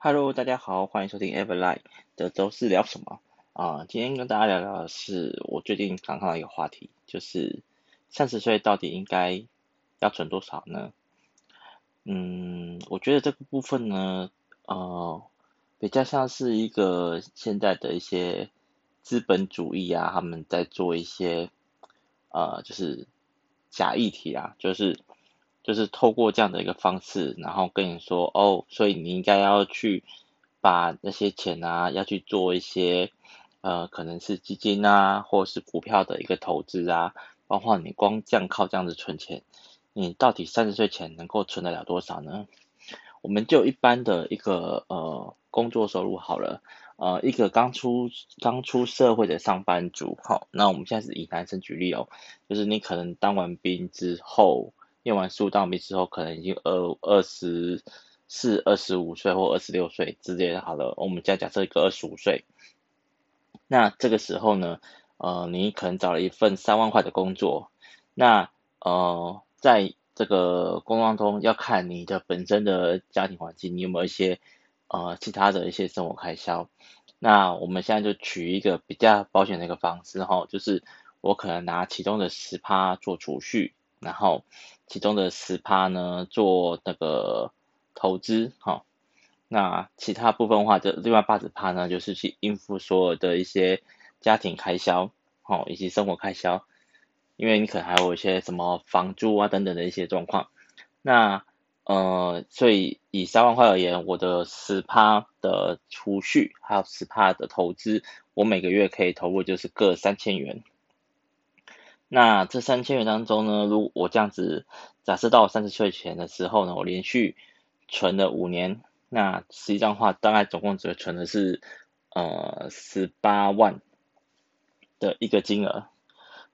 Hello，大家好，欢迎收听 Everlight 的周四聊什么啊、今天跟大家聊聊的是我最近刚看到一个话题，就是三十岁到底应该要存多少呢？嗯，我觉得这个部分呢，呃，比较像是一个现在的一些资本主义啊，他们在做一些呃，就是假议题啊，就是。就是透过这样的一个方式，然后跟你说哦，所以你应该要去把那些钱啊，要去做一些呃，可能是基金啊，或是股票的一个投资啊，包括你光这样靠这样子存钱，你到底三十岁前能够存得了多少呢？我们就一般的一个呃工作收入好了，呃，一个刚出刚出社会的上班族，好，那我们现在是以男生举例哦，就是你可能当完兵之后。念完书当兵之后，可能已经二二十四、二十五岁或二十六岁之类的。好了，我们再假设一个二十五岁，那这个时候呢，呃，你可能找了一份三万块的工作，那呃，在这个工作中要看你的本身的家庭环境，你有没有一些呃其他的一些生活开销。那我们现在就取一个比较保险的一个方式哈，就是我可能拿其中的十趴做储蓄。然后，其中的十趴呢，做那个投资，哈，那其他部分的话，就另外八十趴呢，就是去应付所有的一些家庭开销，哦，以及生活开销，因为你可能还有一些什么房租啊等等的一些状况。那，呃，所以以三万块而言，我的十趴的储蓄，还有十趴的投资，我每个月可以投入就是各三千元。那这三千元当中呢，如果我这样子假设到三十岁前的时候呢，我连续存了五年，那实际上的话大概总共只存的是呃十八万的一个金额。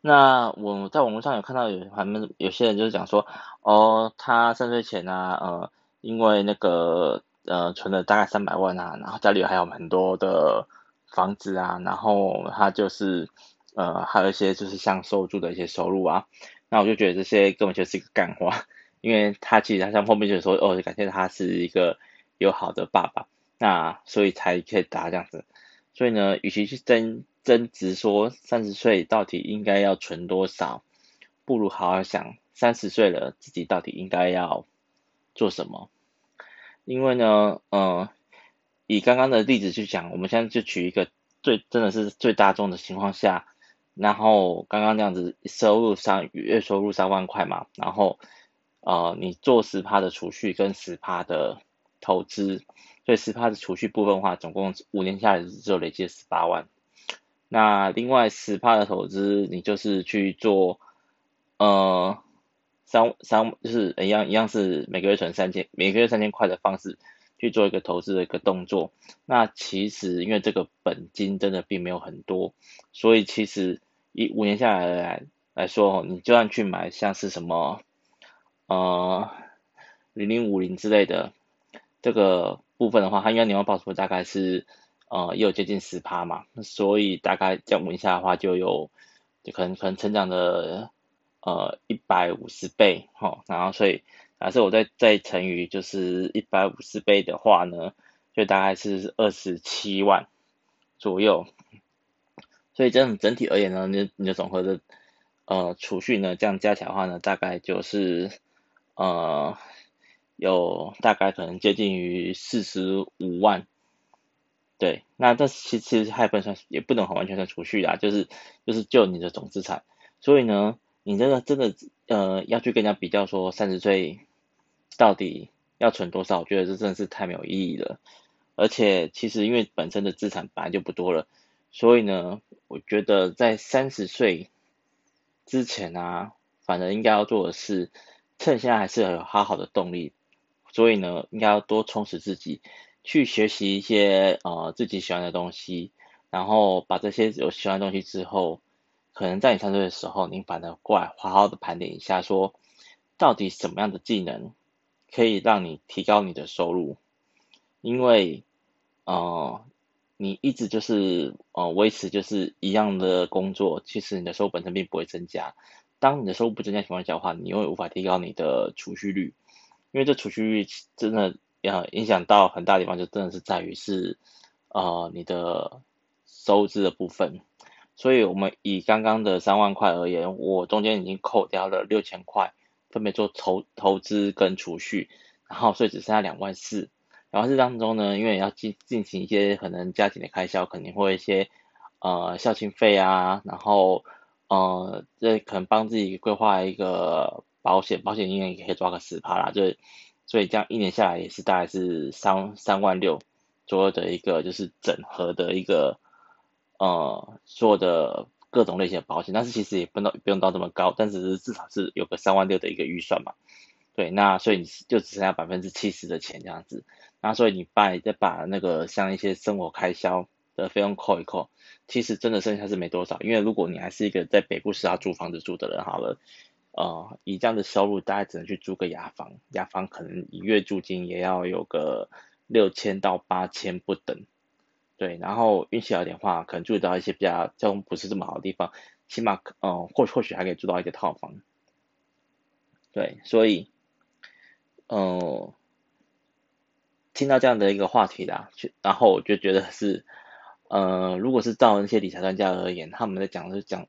那我在网络上有看到有他们有些人就是讲说，哦，他三十岁前啊，呃，因为那个呃存了大概三百万啊，然后家里还有很多的房子啊，然后他就是。呃，还有一些就是像收租的一些收入啊，那我就觉得这些根本就是一个干话，因为他其实他像后面就说，哦，感谢他是一个有好的爸爸，那所以才可以打这样子。所以呢，与其去争争执说三十岁到底应该要存多少，不如好好想三十岁了自己到底应该要做什么。因为呢，呃，以刚刚的例子去讲，我们现在就举一个最真的是最大众的情况下。然后刚刚这样子收入三月收入三万块嘛，然后呃你做十趴的储蓄跟十趴的投资，所以十趴的储蓄部分的话，总共五年下来只有累计十八万。那另外十趴的投资，你就是去做呃三三就是一样一样是每个月存三千，每个月三千块的方式去做一个投资的一个动作。那其实因为这个本金真的并没有很多，所以其实。一五年下来来来说，你就算去买像是什么，呃，零零五零之类的这个部分的话，它应该年化报酬大概是呃也有接近十趴嘛，所以大概这样五年下的话，就有就可能可能成长的呃一百五十倍哈，然后所以假设我再再乘以就是一百五十倍的话呢，就大概是二十七万左右。所以这样整体而言呢，你你的总和的呃储蓄呢，这样加起来的话呢，大概就是呃有大概可能接近于四十五万，对，那这其其实还不能算，也不能很完全算储蓄啦，就是就是就你的总资产。所以呢，你真的真的呃要去跟人家比较说三十岁到底要存多少，我觉得这真的是太没有意义了。而且其实因为本身的资产本来就不多了。所以呢，我觉得在三十岁之前啊，反正应该要做的是，趁现在还是有好好的动力，所以呢，应该要多充实自己，去学习一些呃自己喜欢的东西，然后把这些有喜欢的东西之后，可能在你三十岁的时候，你反而过来好好的盘点一下说，说到底什么样的技能可以让你提高你的收入，因为呃。你一直就是呃维持就是一样的工作，其实你的收入本身并不会增加。当你的收入不增加情况下的话，你永远无法提高你的储蓄率，因为这储蓄率真的呃影响到很大地方，就真的是在于是呃你的收支的部分。所以，我们以刚刚的三万块而言，我中间已经扣掉了六千块，分别做投投资跟储蓄，然后所以只剩下两万四。然后这当中呢，因为要进进行一些可能家庭的开销，肯定会一些呃孝亲费啊，然后呃这可能帮自己规划一个保险，保险应该也可以抓个十趴啦，就是所以这样一年下来也是大概是三三万六左右的一个就是整合的一个。呃，所有的各种类型的保险，但是其实也不能不用到这么高，但是至少是有个三万六的一个预算嘛。对，那所以你就只剩下百分之七十的钱这样子，那所以你把再把那个像一些生活开销的费用扣一扣，其实真的剩下是没多少，因为如果你还是一个在北部市要租房子住的人好了，呃，以这样的收入大概只能去租个雅房，雅房可能一月租金也要有个六千到八千不等。对，然后运气好点的话，可能住到一些比较交通不是这么好的地方，起码嗯，或或许还可以住到一个套房。对，所以，嗯，听到这样的一个话题啦，然后我就觉得是，呃，如果是照那些理财专家而言，他们在讲是讲，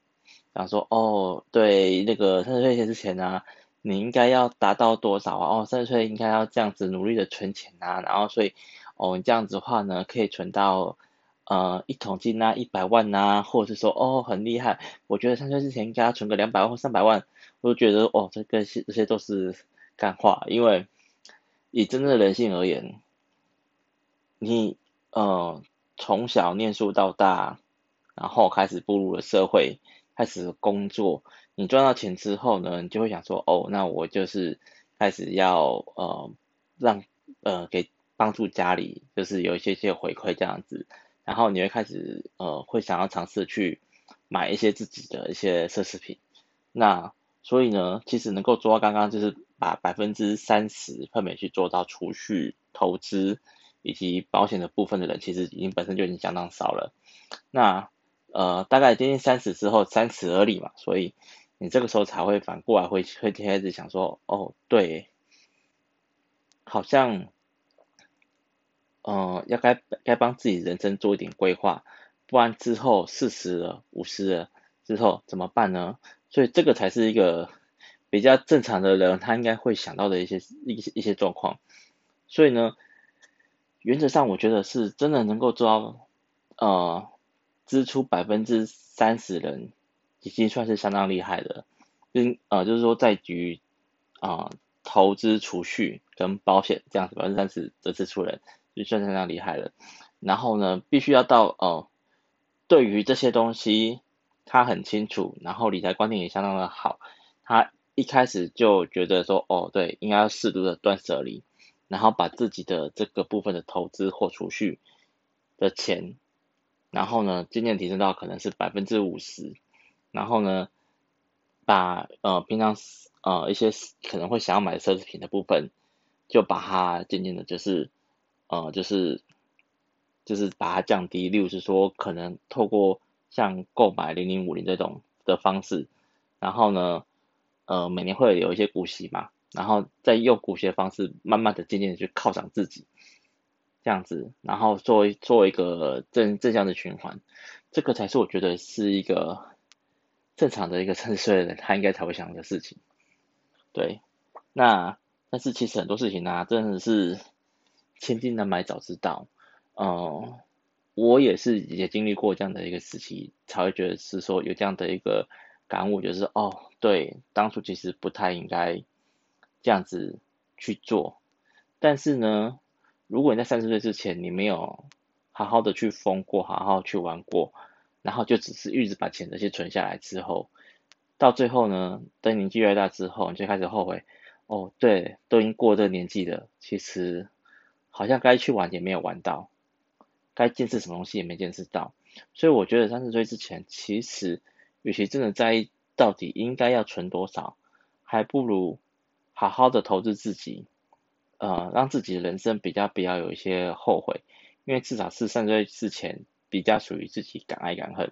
讲说，哦，对，那个三十岁之前啊，你应该要达到多少啊？哦，三十岁应该要这样子努力的存钱啊，然后所以。哦，你这样子的话呢，可以存到呃一桶金啊，一百万啊，或者是说哦很厉害，我觉得三十岁之前应该要存个两百万或三百万，我就觉得哦这个些这些都是干话，因为以真正的人性而言，你呃从小念书到大，然后开始步入了社会，开始工作，你赚到钱之后呢，你就会想说哦，那我就是开始要呃让呃给。帮助家里就是有一些些回馈这样子，然后你会开始呃会想要尝试去买一些自己的一些奢侈品，那所以呢，其实能够做到刚刚就是把百分之三十分别去做到储蓄、投资以及保险的部分的人，其实已经本身就已经相当少了。那呃大概接近三十之后，三十而立嘛，所以你这个时候才会反过来会会开始想说，哦对，好像。呃，要该该帮自己人生做一点规划，不然之后四十了、五十了之后怎么办呢？所以这个才是一个比较正常的人他应该会想到的一些一些一些状况。所以呢，原则上我觉得是真的能够做到呃支出百分之三十人，已经算是相当厉害的。跟呃就是说在于啊投资、储蓄跟保险这样子百分之三十的支出人。就算相当厉害了，然后呢，必须要到哦、呃，对于这些东西他很清楚，然后理财观念也相当的好，他一开始就觉得说，哦，对，应该要适度的断舍离，然后把自己的这个部分的投资或储蓄的钱，然后呢，渐渐提升到可能是百分之五十，然后呢，把呃平常呃一些可能会想要买奢侈品的部分，就把它渐渐的，就是。呃，就是就是把它降低，例如是说，可能透过像购买零零五零这种的方式，然后呢，呃，每年会有一些股息嘛，然后再用股息的方式，慢慢的、渐渐的去犒赏自己，这样子，然后作为作为一个正正向的循环，这个才是我觉得是一个正常的一个三十岁的人他应该才会想的事情，对，那但是其实很多事情呢、啊，真的是。千金难买早知道，嗯，我也是也经历过这样的一个时期，才会觉得是说有这样的一个感悟，就是哦，对，当初其实不太应该这样子去做。但是呢，如果你在三十岁之前你没有好好的去疯过，好好去玩过，然后就只是一直把钱这些存下来之后，到最后呢，等年纪越大之后，你就开始后悔，哦，对，都已经过这个年纪了，其实。好像该去玩也没有玩到，该见识什么东西也没见识到，所以我觉得三十岁之前，其实与其真的在意到底应该要存多少，还不如好好的投资自己，呃，让自己的人生比较不要有一些后悔，因为至少是三十岁之前比较属于自己敢爱敢恨，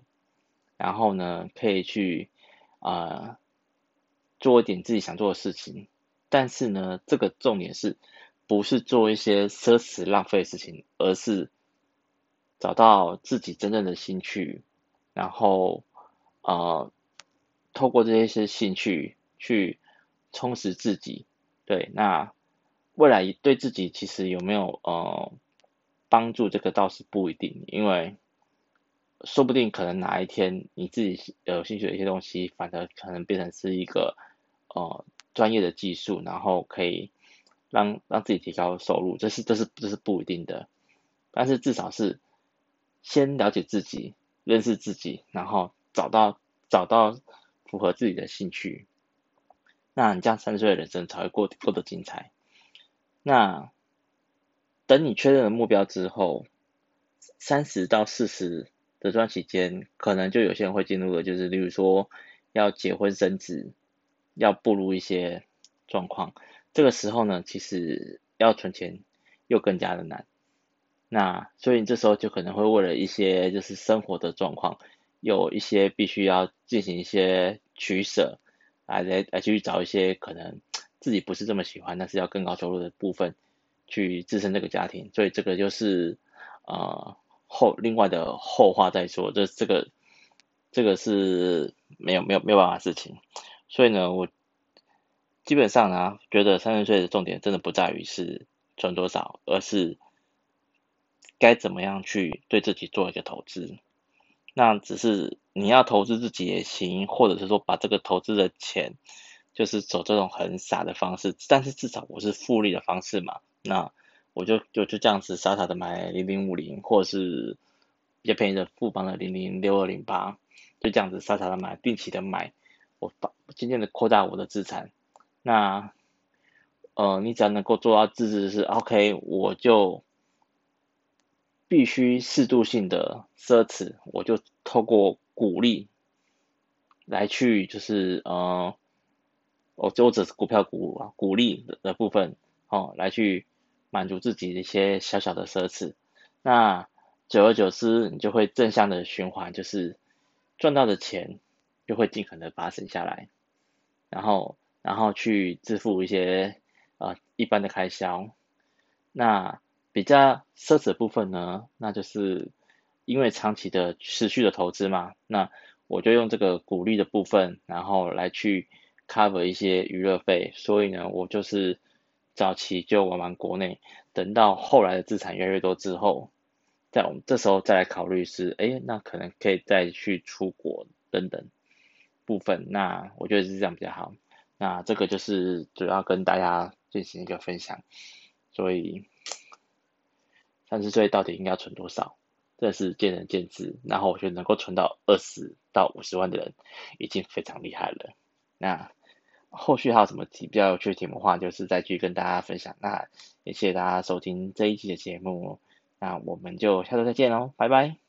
然后呢，可以去啊、呃、做一点自己想做的事情，但是呢，这个重点是。不是做一些奢侈浪费的事情，而是找到自己真正的兴趣，然后呃，透过这些兴趣去充实自己。对，那未来对自己其实有没有呃帮助，这个倒是不一定，因为说不定可能哪一天你自己有兴趣的一些东西，反而可能变成是一个呃专业的技术，然后可以。让让自己提高收入，这是这是这是不一定的，但是至少是先了解自己，认识自己，然后找到找到符合自己的兴趣，那你这样三十岁的人生才会过过得精彩。那等你确认了目标之后，三十到四十的这段期间，可能就有些人会进入的就是，例如说要结婚生子，要步入一些状况。这个时候呢，其实要存钱又更加的难。那所以你这时候就可能会为了一些就是生活的状况，有一些必须要进行一些取舍，来来来去找一些可能自己不是这么喜欢，但是要更高收入的部分去支撑这个家庭。所以这个就是呃后另外的后话再说，这这个这个是没有没有没有办法的事情。所以呢，我。基本上呢，觉得三十岁的重点真的不在于是赚多少，而是该怎么样去对自己做一个投资。那只是你要投资自己也行，或者是说把这个投资的钱，就是走这种很傻的方式，但是至少我是复利的方式嘛。那我就就就这样子傻傻的买零零五零，或者是比较便宜的富邦的零零六二零八，就这样子傻傻的买，定期的买，我把渐渐的扩大我的资产。那，呃，你只要能够做到自制是 OK，我就必须适度性的奢侈，我就透过鼓励来去就是呃，我就只是股票股啊，鼓励的部分哦，来去满足自己的一些小小的奢侈。那久而久之，你就会正向的循环，就是赚到的钱就会尽可能把它省下来，然后。然后去支付一些呃一般的开销，那比较奢侈的部分呢，那就是因为长期的持续的投资嘛，那我就用这个鼓励的部分，然后来去 cover 一些娱乐费，所以呢，我就是早期就玩玩国内，等到后来的资产越来越多之后，在我们这时候再来考虑是，哎，那可能可以再去出国等等部分，那我觉得是这样比较好。那这个就是主要跟大家进行一个分享，所以三十岁到底应该存多少，这是见仁见智。然后我觉得能够存到二十到五十万的人已经非常厉害了。那后续还有什么题比较有趣的题目的话，就是再去跟大家分享。那也谢谢大家收听这一期的节目，那我们就下周再见喽，拜拜。